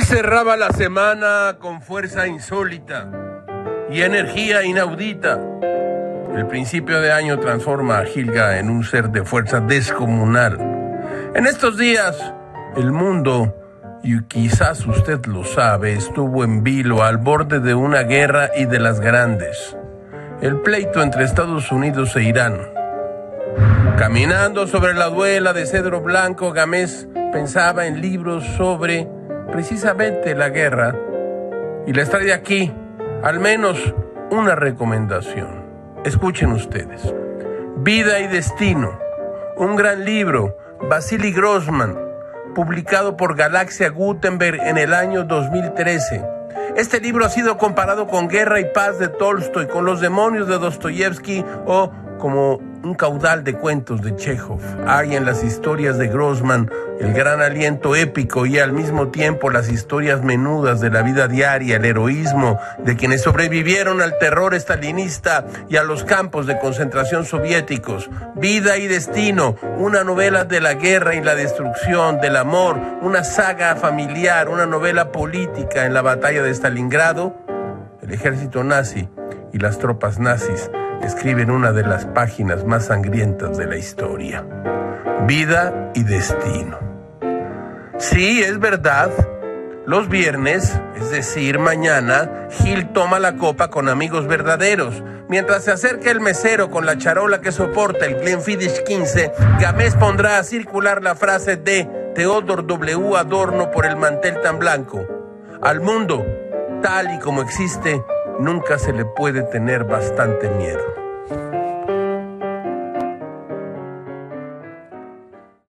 cerraba la semana con fuerza insólita y energía inaudita. El principio de año transforma a Gilga en un ser de fuerza descomunal. En estos días, el mundo, y quizás usted lo sabe, estuvo en vilo al borde de una guerra y de las grandes. El pleito entre Estados Unidos e Irán. Caminando sobre la duela de cedro blanco, Gamés pensaba en libros sobre precisamente la guerra y les trae aquí al menos una recomendación. Escuchen ustedes. Vida y Destino, un gran libro, Vasily Grossman, publicado por Galaxia Gutenberg en el año 2013. Este libro ha sido comparado con Guerra y Paz de Tolstoy, con Los demonios de Dostoyevsky o como un caudal de cuentos de Chekhov. Hay en las historias de Grossman el gran aliento épico y al mismo tiempo las historias menudas de la vida diaria, el heroísmo de quienes sobrevivieron al terror estalinista y a los campos de concentración soviéticos. Vida y destino, una novela de la guerra y la destrucción, del amor, una saga familiar, una novela política en la batalla de Stalingrado, el ejército nazi y las tropas nazis escriben una de las páginas más sangrientas de la historia. Vida y destino. Sí, es verdad. Los viernes, es decir, mañana, Gil toma la copa con amigos verdaderos. Mientras se acerca el mesero con la charola que soporta el Glenfiddich 15, Gamés pondrá a circular la frase de Theodor W. Adorno por el mantel tan blanco. Al mundo, tal y como existe, nunca se le puede tener bastante miedo.